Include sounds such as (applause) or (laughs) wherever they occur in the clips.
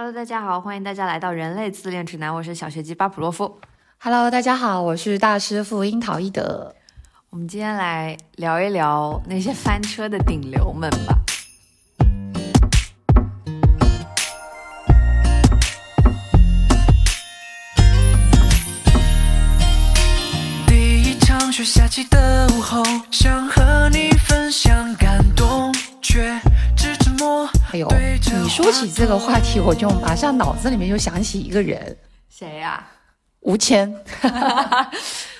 Hello，大家好，欢迎大家来到人类自恋指南，我是小学鸡巴普洛夫。Hello，大家好，我是大师傅樱桃一德。我们今天来聊一聊那些翻车的顶流们吧。第一场雪下起的哎呦，你说起这个话题，我就马上脑子里面就想起一个人，谁呀、吴谦。(laughs)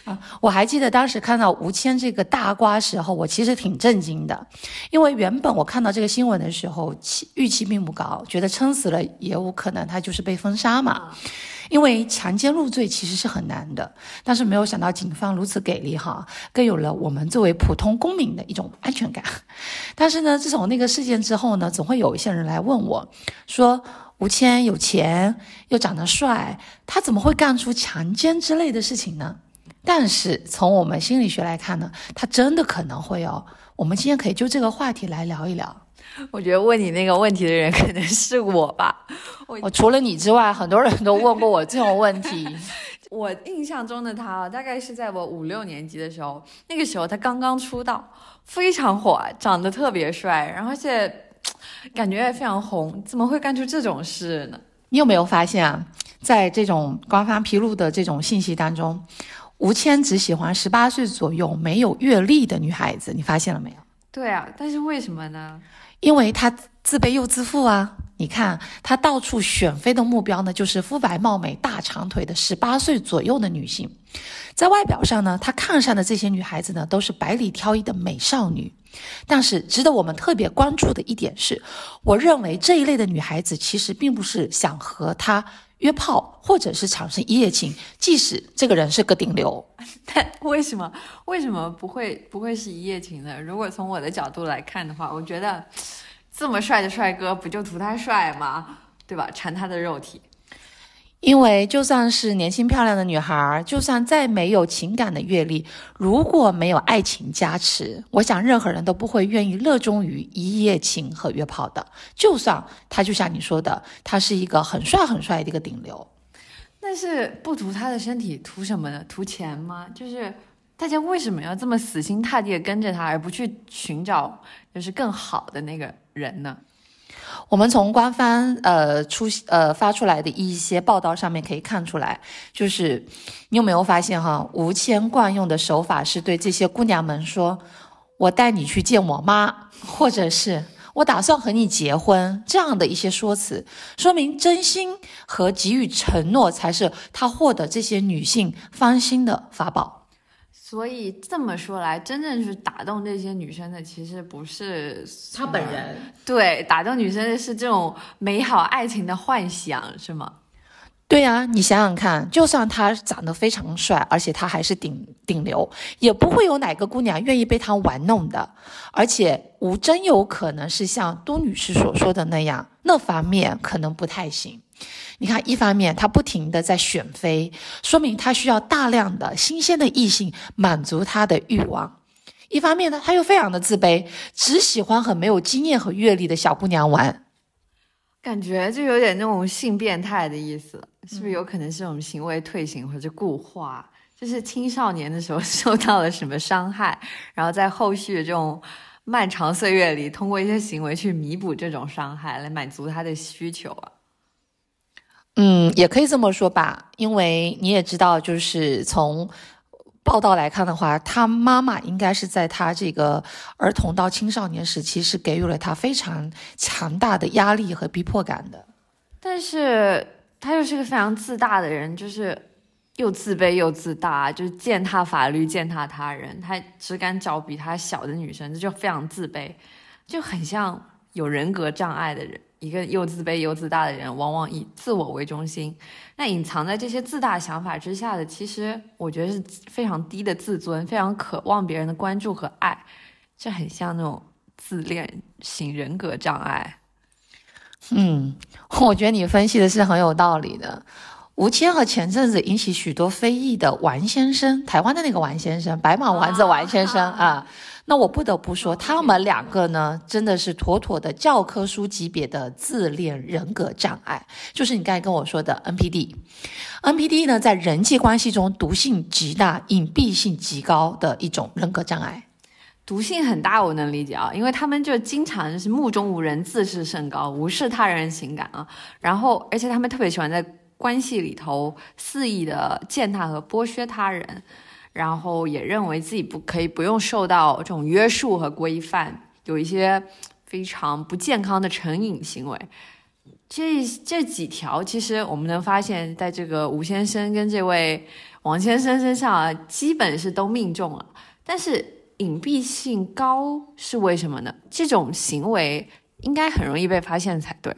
啊，我还记得当时看到吴谦这个大瓜时候，我其实挺震惊的，因为原本我看到这个新闻的时候，期预期并不高，觉得撑死了也有可能他就是被封杀嘛。因为强奸入罪其实是很难的，但是没有想到警方如此给力哈，更有了我们作为普通公民的一种安全感。但是呢，自从那个事件之后呢，总会有一些人来问我，说吴谦有钱又长得帅，他怎么会干出强奸之类的事情呢？但是从我们心理学来看呢，他真的可能会哦。我们今天可以就这个话题来聊一聊。我觉得问你那个问题的人可能是我吧。我除了你之外，很多人都问过我这种问题。(laughs) 我印象中的他啊，大概是在我五六年级的时候，那个时候他刚刚出道，非常火，长得特别帅，然后而且感觉也非常红，怎么会干出这种事呢？你有没有发现啊，在这种官方披露的这种信息当中，吴谦只喜欢十八岁左右没有阅历的女孩子，你发现了没有？对啊，但是为什么呢？因为他自卑又自负啊！你看他到处选妃的目标呢，就是肤白貌美、大长腿的十八岁左右的女性。在外表上呢，他看上的这些女孩子呢，都是百里挑一的美少女。但是值得我们特别关注的一点是，我认为这一类的女孩子其实并不是想和他约炮，或者是产生一夜情，即使这个人是个顶流。(laughs) 但为什么为什么不会不会是一夜情呢？如果从我的角度来看的话，我觉得这么帅的帅哥不就图他帅吗？对吧？馋他的肉体。因为就算是年轻漂亮的女孩，就算再没有情感的阅历，如果没有爱情加持，我想任何人都不会愿意热衷于一夜情和约炮的。就算他就像你说的，他是一个很帅很帅的一个顶流，但是不图他的身体，图什么呢？图钱吗？就是大家为什么要这么死心塌地的跟着他，而不去寻找就是更好的那个人呢？我们从官方呃出呃发出来的一些报道上面可以看出来，就是你有没有发现哈，吴谦惯用的手法是对这些姑娘们说：“我带你去见我妈，或者是我打算和你结婚”这样的一些说辞，说明真心和给予承诺才是他获得这些女性芳心的法宝。所以这么说来，真正是打动这些女生的，其实不是他本人。对，打动女生的是这种美好爱情的幻想，是吗？对呀、你想想看，就算他长得非常帅，而且他还是顶顶流，也不会有哪个姑娘愿意被他玩弄的。而且吴真有可能是像都女士所说的那样，那方面可能不太行。你看，一方面他不停的在选妃，说明他需要大量的新鲜的异性满足他的欲望；一方面呢，他又非常的自卑，只喜欢很没有经验和阅历的小姑娘玩。感觉就有点那种性变态的意思，是不是有可能是这种行为退行或者固化？就是青少年的时候 (laughs) 受到了什么伤害，然后在后续的这种漫长岁月里，通过一些行为去弥补这种伤害，来满足他的需求啊。嗯，也可以这么说吧，因为你也知道，就是从报道来看的话，他妈妈应该是在他这个儿童到青少年时期是给予了他非常强大的压力和逼迫感的。但是他又是个非常自大的人，就是又自卑又自大，就是践踏法律、践踏他人，他只敢找比他小的女生，这就非常自卑，就很像有人格障碍的人。一个又自卑又自大的人，往往以自我为中心。那隐藏在这些自大想法之下的，其实我觉得是非常低的自尊，非常渴望别人的关注和爱，这很像那种自恋型人格障碍。嗯，我觉得你分析的是很有道理的。吴谦和前阵子引起许多非议的王先生，台湾的那个王先生，白马王子王先生 (laughs) 啊，那我不得不说，他们两个呢，真的是妥妥的教科书级别的自恋人格障碍，就是你刚才跟我说的 NPD。NPD 呢，在人际关系中毒性极大、隐蔽性极高的一种人格障碍。毒性很大，我能理解啊，因为他们就经常是目中无人、自视甚高、无视他人情感啊，然后而且他们特别喜欢在关系里头肆意的践踏和剥削他人，然后也认为自己不可以不用受到这种约束和规范，有一些非常不健康的成瘾行为。这这几条其实我们能发现，在这个吴先生跟这位王先生身上啊，基本是都命中了，但是。隐蔽性高是为什么呢？这种行为应该很容易被发现才对。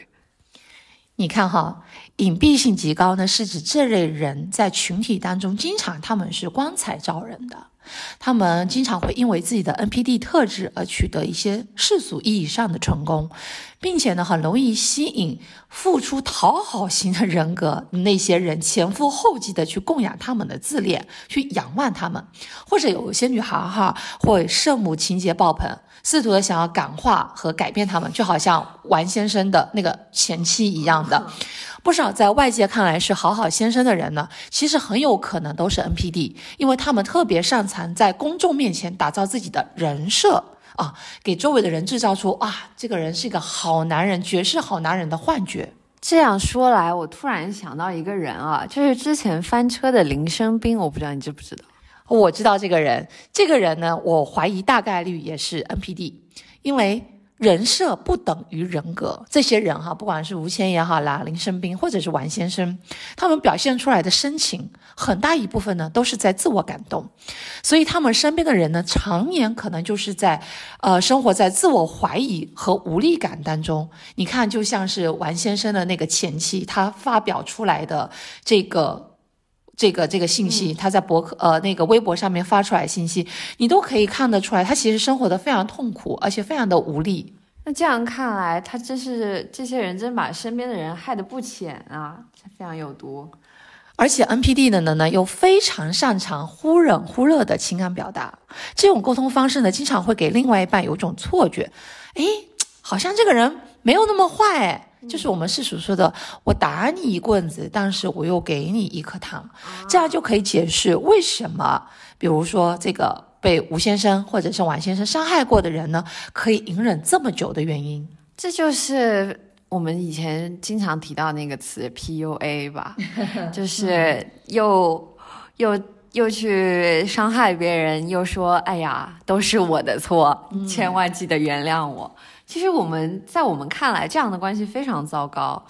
你看哈，隐蔽性极高呢，是指这类人在群体当中经常他们是光彩照人的。他们经常会因为自己的 NPD 特质而取得一些世俗意义上的成功，并且呢，很容易吸引付出讨好型的人格那些人前赴后继的去供养他们的自恋，去仰望他们，或者有些女孩哈会圣母情节爆棚，试图的想要感化和改变他们，就好像王先生的那个前妻一样的。不少在外界看来是好好先生的人呢，其实很有可能都是 NPD，因为他们特别擅长在公众面前打造自己的人设啊，给周围的人制造出啊，这个人是一个好男人、绝世好男人的幻觉。这样说来，我突然想到一个人啊，就是之前翻车的林生斌，我不知道你知不知道？我知道这个人，这个人呢，我怀疑大概率也是 NPD，因为。人设不等于人格，这些人哈，不管是吴谦也好啦，林生斌或者是王先生，他们表现出来的深情，很大一部分呢都是在自我感动，所以他们身边的人呢，常年可能就是在，呃，生活在自我怀疑和无力感当中。你看，就像是王先生的那个前妻，他发表出来的这个。这个这个信息，他在博客呃那个微博上面发出来信息，你都可以看得出来，他其实生活的非常痛苦，而且非常的无力。那这样看来，他真是这些人真把身边的人害得不浅啊，非常有毒。而且 NPD 的人呢，又非常擅长忽冷忽热的情感表达，这种沟通方式呢，经常会给另外一半有种错觉，诶，好像这个人没有那么坏。就是我们世俗说的，我打你一棍子，但是我又给你一颗糖，这样就可以解释为什么，比如说这个被吴先生或者是王先生伤害过的人呢，可以隐忍这么久的原因。这就是我们以前经常提到那个词 PUA 吧，(laughs) 就是又又又去伤害别人，又说哎呀都是我的错，千万记得原谅我。其实我们在我们看来，这样的关系非常糟糕。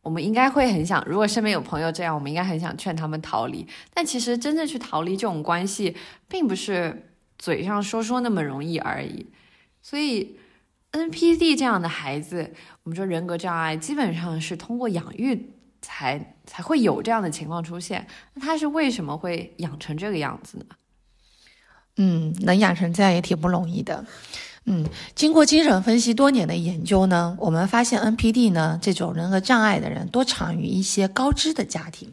我们应该会很想，如果身边有朋友这样，我们应该很想劝他们逃离。但其实真正去逃离这种关系，并不是嘴上说说那么容易而已。所以，NPD 这样的孩子，我们说人格障碍，基本上是通过养育才才会有这样的情况出现。那他是为什么会养成这个样子呢？嗯，能养成这样也挺不容易的。嗯，经过精神分析多年的研究呢，我们发现 NPD 呢这种人格障碍的人多产于一些高知的家庭，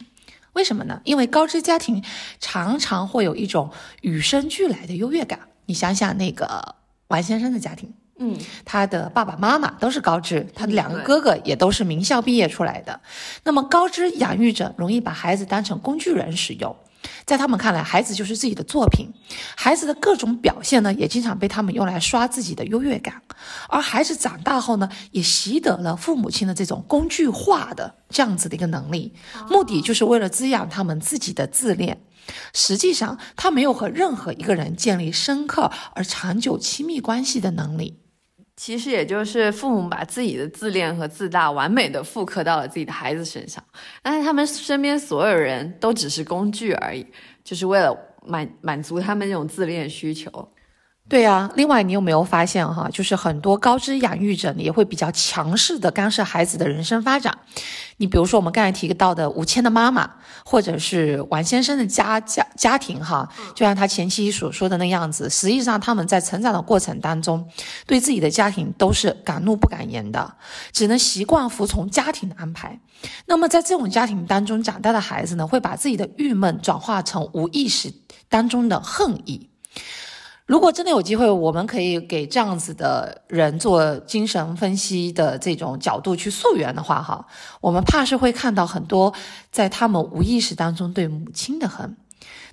为什么呢？因为高知家庭常常会有一种与生俱来的优越感。你想想那个王先生的家庭，嗯，他的爸爸妈妈都是高知，他的两个哥哥也都是名校毕业出来的。那么高知养育者容易把孩子当成工具人使用。在他们看来，孩子就是自己的作品，孩子的各种表现呢，也经常被他们用来刷自己的优越感。而孩子长大后呢，也习得了父母亲的这种工具化的这样子的一个能力，目的就是为了滋养他们自己的自恋。实际上，他没有和任何一个人建立深刻而长久亲密关系的能力。其实也就是父母把自己的自恋和自大完美的复刻到了自己的孩子身上，但是他们身边所有人都只是工具而已，就是为了满满足他们那种自恋需求。对呀，另外你有没有发现哈，就是很多高知养育者也会比较强势的干涉孩子的人生发展。你比如说我们刚才提到的吴谦的妈妈，或者是王先生的家家家庭哈，就像他前妻所说的那样子，实际上他们在成长的过程当中，对自己的家庭都是敢怒不敢言的，只能习惯服从家庭的安排。那么在这种家庭当中长大的孩子呢，会把自己的郁闷转化成无意识当中的恨意。如果真的有机会，我们可以给这样子的人做精神分析的这种角度去溯源的话，哈，我们怕是会看到很多在他们无意识当中对母亲的恨。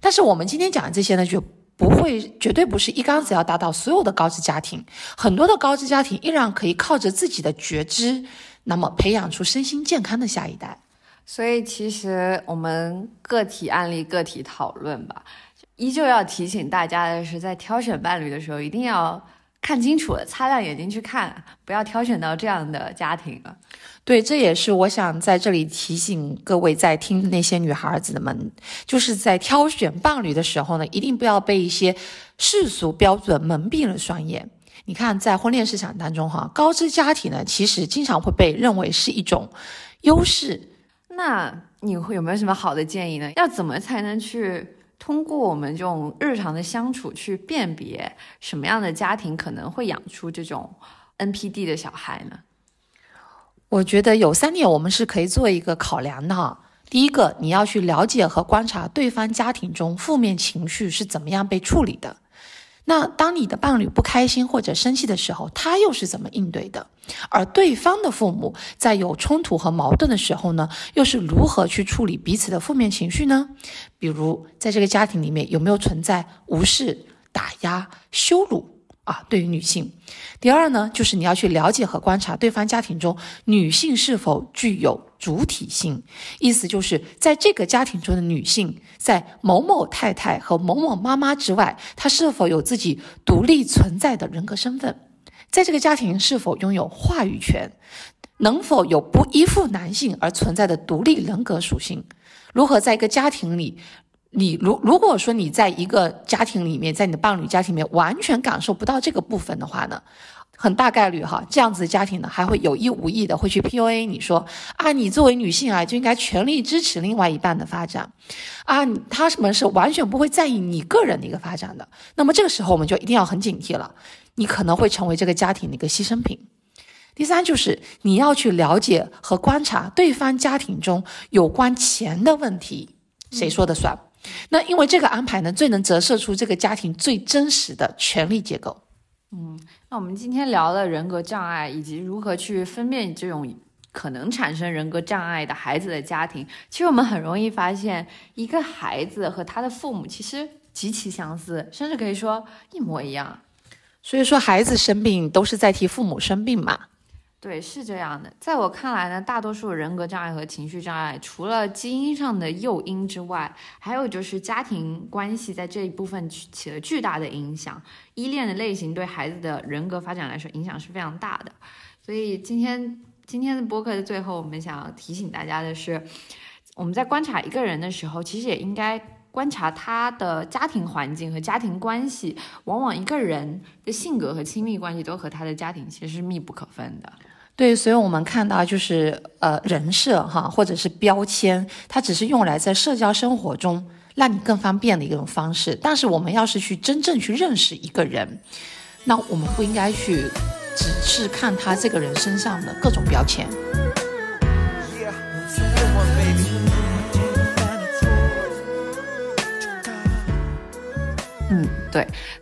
但是我们今天讲的这些呢，就不会，绝对不是一竿子要打倒所有的高知家庭。很多的高知家庭依然可以靠着自己的觉知，那么培养出身心健康的下一代。所以其实我们个体案例个体讨论吧。依旧要提醒大家的是，在挑选伴侣的时候，一定要看清楚了，擦亮眼睛去看，不要挑选到这样的家庭了。对，这也是我想在这里提醒各位在听那些女孩子的们，就是在挑选伴侣的时候呢，一定不要被一些世俗标准蒙蔽了双眼。你看，在婚恋市场当中，哈，高知家庭呢，其实经常会被认为是一种优势。那你会有没有什么好的建议呢？要怎么才能去？通过我们这种日常的相处去辨别什么样的家庭可能会养出这种 NPD 的小孩呢？我觉得有三点我们是可以做一个考量的哈。第一个，你要去了解和观察对方家庭中负面情绪是怎么样被处理的。那当你的伴侣不开心或者生气的时候，他又是怎么应对的？而对方的父母在有冲突和矛盾的时候呢，又是如何去处理彼此的负面情绪呢？比如，在这个家庭里面有没有存在无视、打压、羞辱？啊，对于女性，第二呢，就是你要去了解和观察对方家庭中女性是否具有主体性，意思就是在这个家庭中的女性，在某某太太和某某妈妈之外，她是否有自己独立存在的人格身份，在这个家庭是否拥有话语权，能否有不依附男性而存在的独立人格属性，如何在一个家庭里。你如如果说你在一个家庭里面，在你的伴侣家庭里面完全感受不到这个部分的话呢，很大概率哈，这样子的家庭呢还会有意无意的会去 PUA 你说啊，你作为女性啊就应该全力支持另外一半的发展，啊，他们是完全不会在意你个人的一个发展的。那么这个时候我们就一定要很警惕了，你可能会成为这个家庭的一个牺牲品。第三就是你要去了解和观察对方家庭中有关钱的问题，谁说的算？那因为这个安排呢，最能折射出这个家庭最真实的权力结构。嗯，那我们今天聊了人格障碍以及如何去分辨这种可能产生人格障碍的孩子的家庭。其实我们很容易发现，一个孩子和他的父母其实极其相似，甚至可以说一模一样。所以说，孩子生病都是在替父母生病嘛。对，是这样的。在我看来呢，大多数人格障碍和情绪障碍，除了基因上的诱因之外，还有就是家庭关系在这一部分起了巨大的影响。依恋的类型对孩子的人格发展来说影响是非常大的。所以今天今天的播客的最后，我们想要提醒大家的是，我们在观察一个人的时候，其实也应该观察他的家庭环境和家庭关系。往往一个人的性格和亲密关系都和他的家庭其实是密不可分的。对，所以我们看到就是呃人设哈，或者是标签，它只是用来在社交生活中让你更方便的一种方式。但是我们要是去真正去认识一个人，那我们不应该去只是看他这个人身上的各种标签。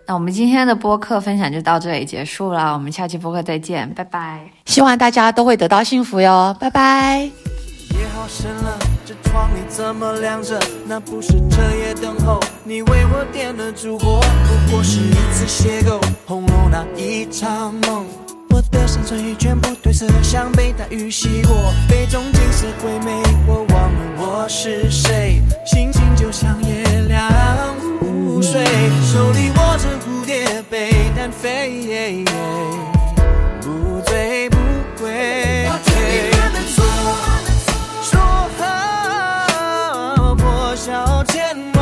那我们今天的播客分享就到这里结束了我们下期播客再见拜拜。希望大家都会得到幸福哟拜拜。夜好深了这窗怎么亮着那不是彻夜等候你为我点的烛火不过是一次邂逅红楼那一场梦。我的山水全部褪色像被大雨洗过杯中景色我忘了我是谁心情就像手里握着蝴蝶杯，单飞，不醉不归。说好破晓前。